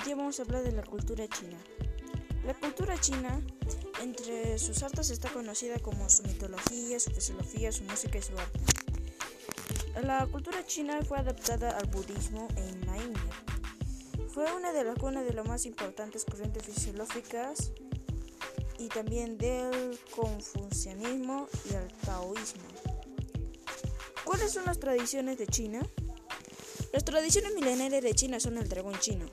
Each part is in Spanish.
día vamos a hablar de la cultura china. La cultura china, entre sus artes, está conocida como su mitología, su filosofía, su música y su arte. La cultura china fue adaptada al budismo en la India. Fue una de las una de las más importantes corrientes filosóficas y también del confucianismo y el taoísmo. ¿Cuáles son las tradiciones de China? Las tradiciones milenarias de China son el dragón chino,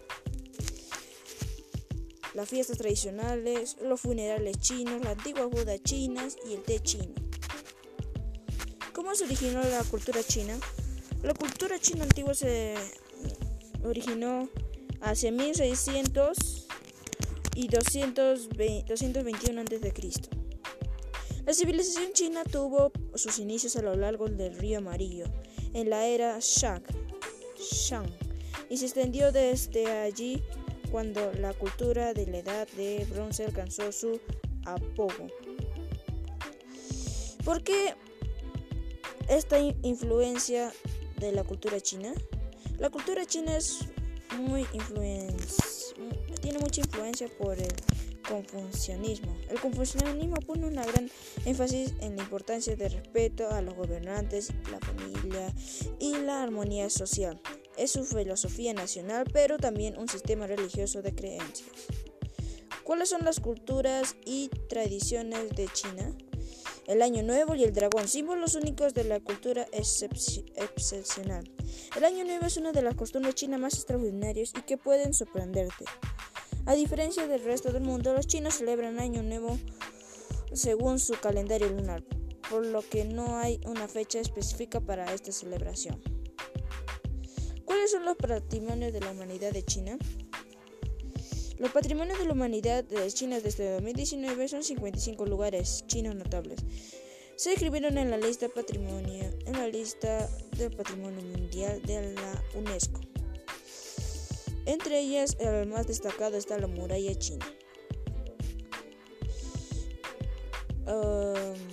las fiestas tradicionales, los funerales chinos, la antigua Buda chinas y el té chino. ¿Cómo se originó la cultura china? La cultura china antigua se originó hacia 1600 y 221 a.C. La civilización china tuvo sus inicios a lo largo del río Amarillo, en la era Shang, Shang y se extendió desde allí cuando la cultura de la edad de bronce alcanzó su apogeo. ¿Por qué esta influencia de la cultura china? La cultura china es muy tiene mucha influencia por el confucianismo. El confucianismo pone una gran énfasis en la importancia del respeto a los gobernantes, la familia y la armonía social es su filosofía nacional, pero también un sistema religioso de creencias. ¿Cuáles son las culturas y tradiciones de China? El Año Nuevo y el dragón, símbolos únicos de la cultura excepcional. El Año Nuevo es una de las costumbres chinas más extraordinarias y que pueden sorprenderte. A diferencia del resto del mundo, los chinos celebran Año Nuevo según su calendario lunar, por lo que no hay una fecha específica para esta celebración. ¿Cuáles son los patrimonios de la humanidad de China? Los patrimonios de la humanidad de China desde 2019 son 55 lugares chinos notables. Se escribieron en la lista patrimonio, en la lista del patrimonio mundial de la UNESCO. Entre ellas, el más destacado está la muralla china. Um,